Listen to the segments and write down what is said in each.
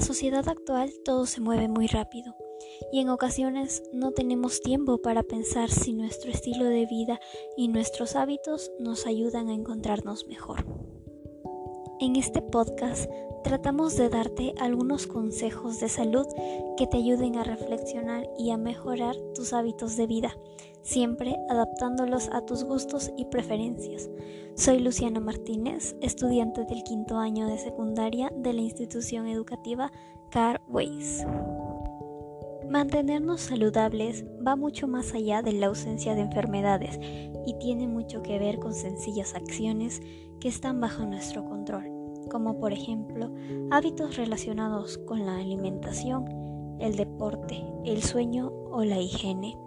la sociedad actual todo se mueve muy rápido y en ocasiones no tenemos tiempo para pensar si nuestro estilo de vida y nuestros hábitos nos ayudan a encontrarnos mejor. En este podcast tratamos de darte algunos consejos de salud que te ayuden a reflexionar y a mejorar tus hábitos de vida, siempre adaptándolos a tus gustos y preferencias. Soy Luciana Martínez, estudiante del quinto año de secundaria de la institución educativa Carways. Mantenernos saludables va mucho más allá de la ausencia de enfermedades y tiene mucho que ver con sencillas acciones que están bajo nuestro control como por ejemplo hábitos relacionados con la alimentación, el deporte, el sueño o la higiene.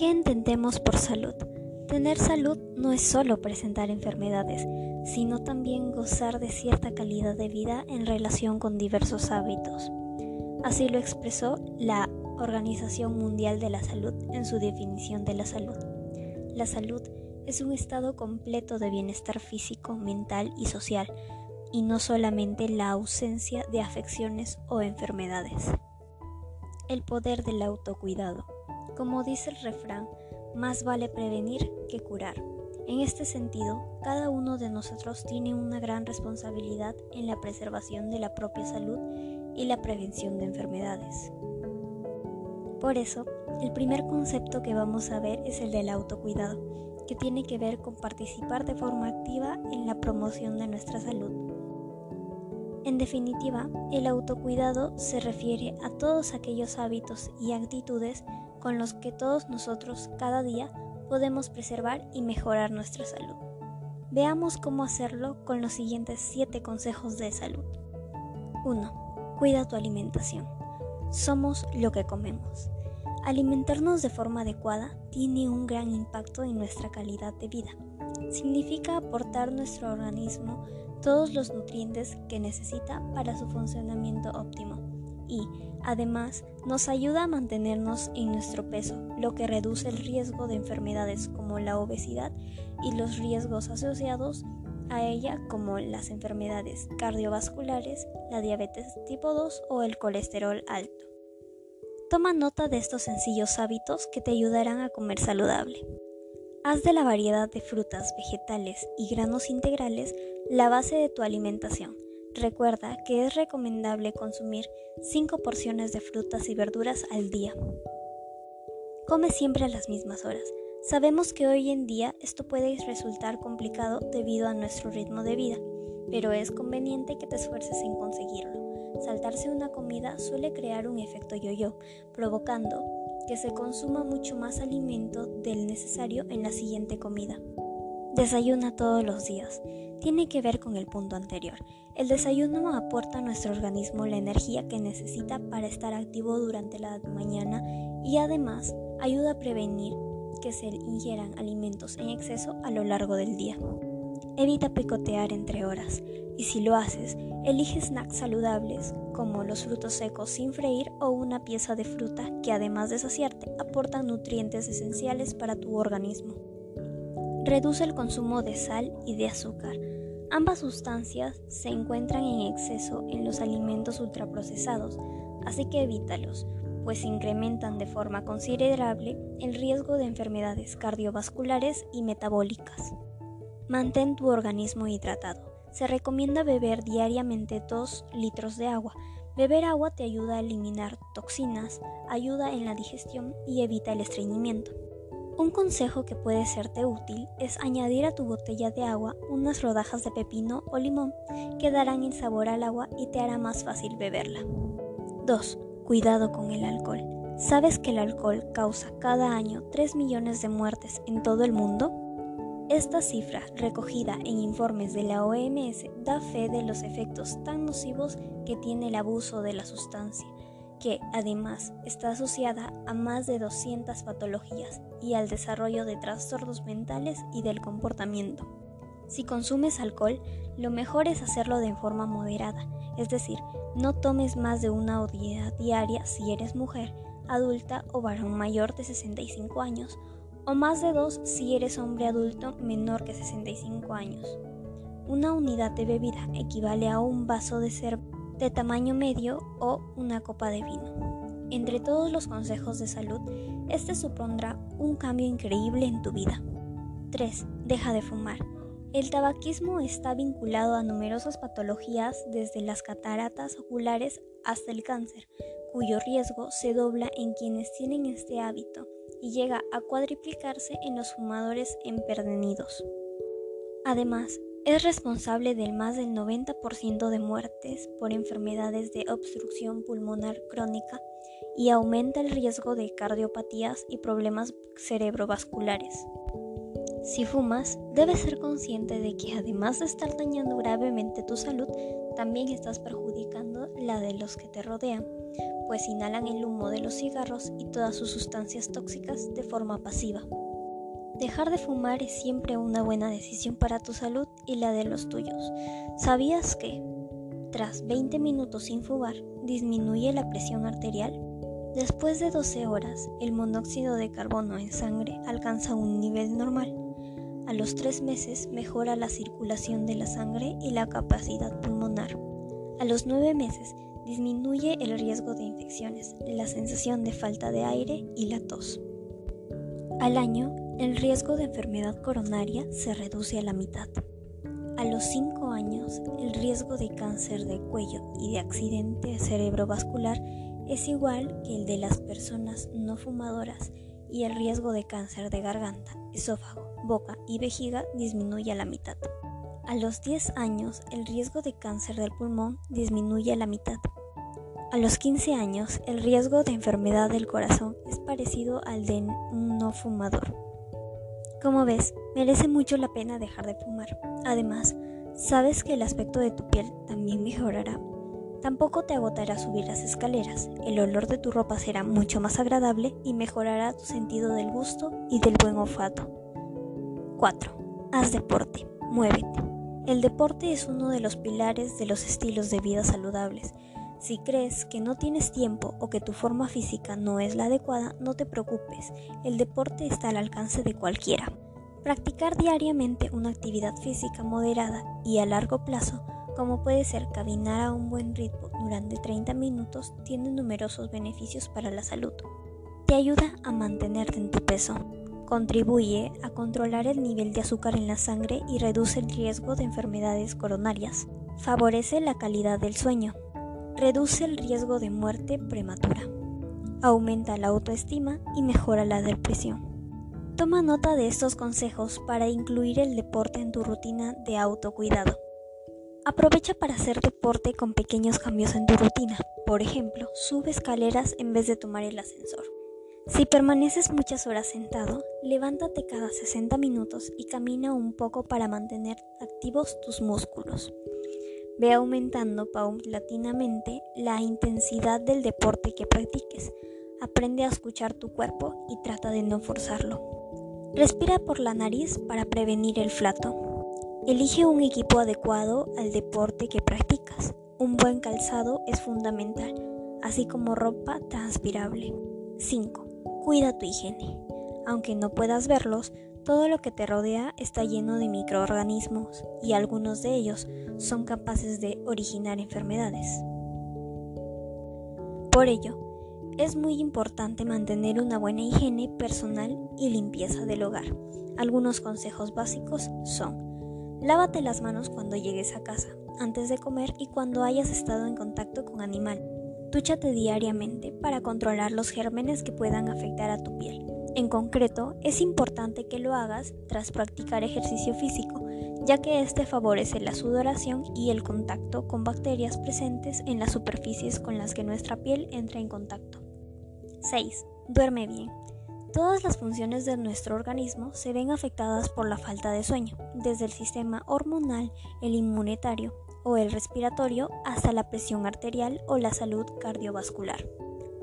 ¿Qué entendemos por salud? Tener salud no es solo presentar enfermedades, sino también gozar de cierta calidad de vida en relación con diversos hábitos. Así lo expresó la Organización Mundial de la Salud en su definición de la salud. La salud es un estado completo de bienestar físico, mental y social, y no solamente la ausencia de afecciones o enfermedades. El poder del autocuidado. Como dice el refrán, más vale prevenir que curar. En este sentido, cada uno de nosotros tiene una gran responsabilidad en la preservación de la propia salud y la prevención de enfermedades. Por eso, el primer concepto que vamos a ver es el del autocuidado que tiene que ver con participar de forma activa en la promoción de nuestra salud. En definitiva, el autocuidado se refiere a todos aquellos hábitos y actitudes con los que todos nosotros cada día podemos preservar y mejorar nuestra salud. Veamos cómo hacerlo con los siguientes 7 consejos de salud. 1. Cuida tu alimentación. Somos lo que comemos. Alimentarnos de forma adecuada tiene un gran impacto en nuestra calidad de vida. Significa aportar a nuestro organismo todos los nutrientes que necesita para su funcionamiento óptimo y, además, nos ayuda a mantenernos en nuestro peso, lo que reduce el riesgo de enfermedades como la obesidad y los riesgos asociados a ella como las enfermedades cardiovasculares, la diabetes tipo 2 o el colesterol alto. Toma nota de estos sencillos hábitos que te ayudarán a comer saludable. Haz de la variedad de frutas, vegetales y granos integrales la base de tu alimentación. Recuerda que es recomendable consumir 5 porciones de frutas y verduras al día. Come siempre a las mismas horas. Sabemos que hoy en día esto puede resultar complicado debido a nuestro ritmo de vida, pero es conveniente que te esfuerces en conseguirlo saltarse una comida suele crear un efecto yo-yo, provocando que se consuma mucho más alimento del necesario en la siguiente comida. Desayuna todos los días. Tiene que ver con el punto anterior. El desayuno aporta a nuestro organismo la energía que necesita para estar activo durante la mañana y además ayuda a prevenir que se ingieran alimentos en exceso a lo largo del día. Evita picotear entre horas y si lo haces, elige snacks saludables como los frutos secos sin freír o una pieza de fruta que además de saciarte aportan nutrientes esenciales para tu organismo. Reduce el consumo de sal y de azúcar. Ambas sustancias se encuentran en exceso en los alimentos ultraprocesados, así que evítalos, pues incrementan de forma considerable el riesgo de enfermedades cardiovasculares y metabólicas. Mantén tu organismo hidratado. Se recomienda beber diariamente 2 litros de agua. Beber agua te ayuda a eliminar toxinas, ayuda en la digestión y evita el estreñimiento. Un consejo que puede serte útil es añadir a tu botella de agua unas rodajas de pepino o limón que darán el sabor al agua y te hará más fácil beberla. 2. Cuidado con el alcohol. ¿Sabes que el alcohol causa cada año 3 millones de muertes en todo el mundo? Esta cifra, recogida en informes de la OMS, da fe de los efectos tan nocivos que tiene el abuso de la sustancia, que además está asociada a más de 200 patologías y al desarrollo de trastornos mentales y del comportamiento. Si consumes alcohol, lo mejor es hacerlo de forma moderada, es decir, no tomes más de una unidad diaria si eres mujer, adulta o varón mayor de 65 años o más de dos si eres hombre adulto menor que 65 años. Una unidad de bebida equivale a un vaso de cerveza de tamaño medio o una copa de vino. Entre todos los consejos de salud, este supondrá un cambio increíble en tu vida. 3. Deja de fumar. El tabaquismo está vinculado a numerosas patologías desde las cataratas oculares hasta el cáncer, cuyo riesgo se dobla en quienes tienen este hábito y llega a cuadriplicarse en los fumadores empedernidos. Además, es responsable del más del 90% de muertes por enfermedades de obstrucción pulmonar crónica y aumenta el riesgo de cardiopatías y problemas cerebrovasculares. Si fumas, debes ser consciente de que además de estar dañando gravemente tu salud, también estás perjudicando la de los que te rodean, pues inhalan el humo de los cigarros y todas sus sustancias tóxicas de forma pasiva. Dejar de fumar es siempre una buena decisión para tu salud y la de los tuyos. ¿Sabías que, tras 20 minutos sin fumar, disminuye la presión arterial? Después de 12 horas, el monóxido de carbono en sangre alcanza un nivel normal. A los 3 meses mejora la circulación de la sangre y la capacidad pulmonar. A los 9 meses disminuye el riesgo de infecciones, la sensación de falta de aire y la tos. Al año, el riesgo de enfermedad coronaria se reduce a la mitad. A los 5 años, el riesgo de cáncer de cuello y de accidente cerebrovascular es igual que el de las personas no fumadoras y el riesgo de cáncer de garganta, esófago, boca y vejiga disminuye a la mitad. A los 10 años, el riesgo de cáncer del pulmón disminuye a la mitad. A los 15 años, el riesgo de enfermedad del corazón es parecido al de un no fumador. Como ves, merece mucho la pena dejar de fumar. Además, sabes que el aspecto de tu piel también mejorará. Tampoco te agotará subir las escaleras, el olor de tu ropa será mucho más agradable y mejorará tu sentido del gusto y del buen olfato. 4. Haz deporte, muévete. El deporte es uno de los pilares de los estilos de vida saludables. Si crees que no tienes tiempo o que tu forma física no es la adecuada, no te preocupes, el deporte está al alcance de cualquiera. Practicar diariamente una actividad física moderada y a largo plazo, como puede ser caminar a un buen ritmo durante 30 minutos, tiene numerosos beneficios para la salud. Te ayuda a mantenerte en tu peso, contribuye a controlar el nivel de azúcar en la sangre y reduce el riesgo de enfermedades coronarias, favorece la calidad del sueño, reduce el riesgo de muerte prematura, aumenta la autoestima y mejora la depresión. Toma nota de estos consejos para incluir el deporte en tu rutina de autocuidado. Aprovecha para hacer deporte con pequeños cambios en tu rutina. Por ejemplo, sube escaleras en vez de tomar el ascensor. Si permaneces muchas horas sentado, levántate cada 60 minutos y camina un poco para mantener activos tus músculos. Ve aumentando paulatinamente la intensidad del deporte que practiques. Aprende a escuchar tu cuerpo y trata de no forzarlo. Respira por la nariz para prevenir el flato. Elige un equipo adecuado al deporte que practicas. Un buen calzado es fundamental, así como ropa transpirable. 5. Cuida tu higiene. Aunque no puedas verlos, todo lo que te rodea está lleno de microorganismos y algunos de ellos son capaces de originar enfermedades. Por ello, es muy importante mantener una buena higiene personal y limpieza del hogar. Algunos consejos básicos son, lávate las manos cuando llegues a casa, antes de comer y cuando hayas estado en contacto con animal. Túchate diariamente para controlar los gérmenes que puedan afectar a tu piel. En concreto, es importante que lo hagas tras practicar ejercicio físico, ya que este favorece la sudoración y el contacto con bacterias presentes en las superficies con las que nuestra piel entra en contacto. 6. Duerme bien. Todas las funciones de nuestro organismo se ven afectadas por la falta de sueño, desde el sistema hormonal, el inmunitario o el respiratorio hasta la presión arterial o la salud cardiovascular.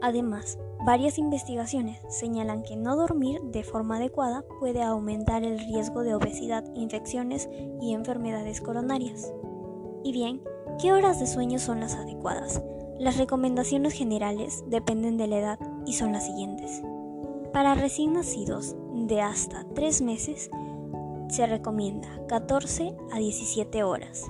Además, varias investigaciones señalan que no dormir de forma adecuada puede aumentar el riesgo de obesidad, infecciones y enfermedades coronarias. Y bien, ¿qué horas de sueño son las adecuadas? Las recomendaciones generales dependen de la edad y son las siguientes. Para recién nacidos de hasta 3 meses se recomienda 14 a 17 horas.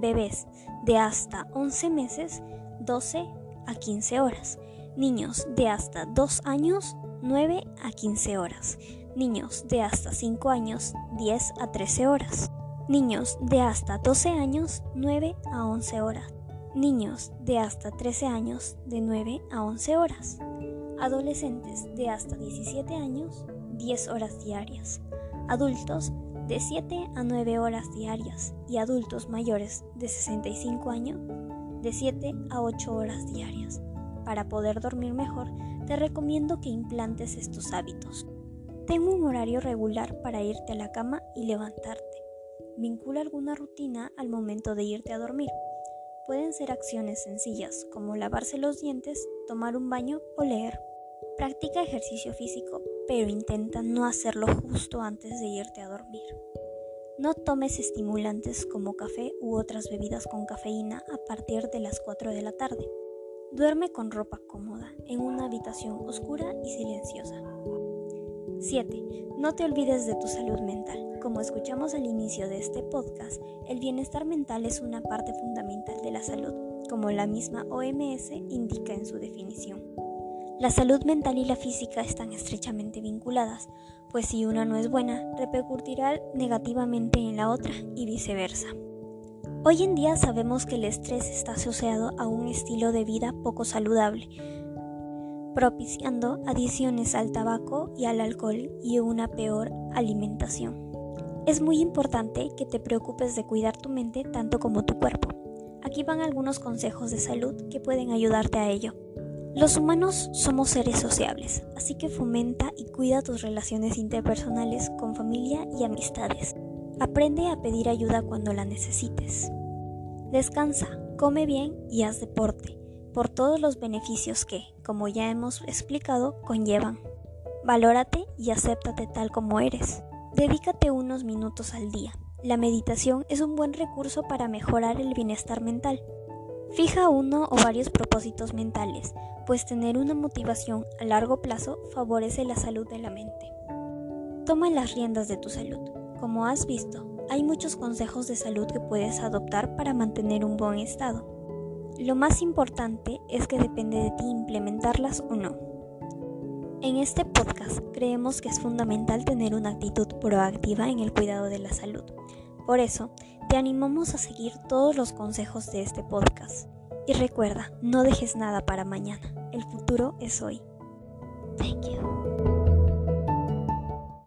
bebés de hasta 11 meses 12 a 15 horas, niños de hasta 2 años 9 a 15 horas, niños de hasta 5 años 10 a 13 horas, niños de hasta 12 años 9 a 11 horas, niños de hasta 13 años de 9 a 11 horas, adolescentes de hasta 17 años 10 horas diarias, adultos de 7 a 9 horas diarias y adultos mayores de 65 años de 7 a 8 horas diarias. Para poder dormir mejor, te recomiendo que implantes estos hábitos. Ten un horario regular para irte a la cama y levantarte. Vincula alguna rutina al momento de irte a dormir. Pueden ser acciones sencillas como lavarse los dientes, tomar un baño o leer. Practica ejercicio físico, pero intenta no hacerlo justo antes de irte a dormir. No tomes estimulantes como café u otras bebidas con cafeína a partir de las 4 de la tarde. Duerme con ropa cómoda en una habitación oscura y silenciosa. 7. No te olvides de tu salud mental. Como escuchamos al inicio de este podcast, el bienestar mental es una parte fundamental de la salud, como la misma OMS indica en su definición. La salud mental y la física están estrechamente vinculadas, pues si una no es buena, repercutirá negativamente en la otra y viceversa. Hoy en día sabemos que el estrés está asociado a un estilo de vida poco saludable, propiciando adiciones al tabaco y al alcohol y una peor alimentación. Es muy importante que te preocupes de cuidar tu mente tanto como tu cuerpo. Aquí van algunos consejos de salud que pueden ayudarte a ello. Los humanos somos seres sociables, así que fomenta y cuida tus relaciones interpersonales con familia y amistades. Aprende a pedir ayuda cuando la necesites. Descansa, come bien y haz deporte, por todos los beneficios que, como ya hemos explicado, conllevan. Valórate y acéptate tal como eres. Dedícate unos minutos al día. La meditación es un buen recurso para mejorar el bienestar mental. Fija uno o varios propósitos mentales, pues tener una motivación a largo plazo favorece la salud de la mente. Toma las riendas de tu salud. Como has visto, hay muchos consejos de salud que puedes adoptar para mantener un buen estado. Lo más importante es que depende de ti implementarlas o no. En este podcast creemos que es fundamental tener una actitud proactiva en el cuidado de la salud. Por eso, te animamos a seguir todos los consejos de este podcast. Y recuerda, no dejes nada para mañana. El futuro es hoy. Thank you.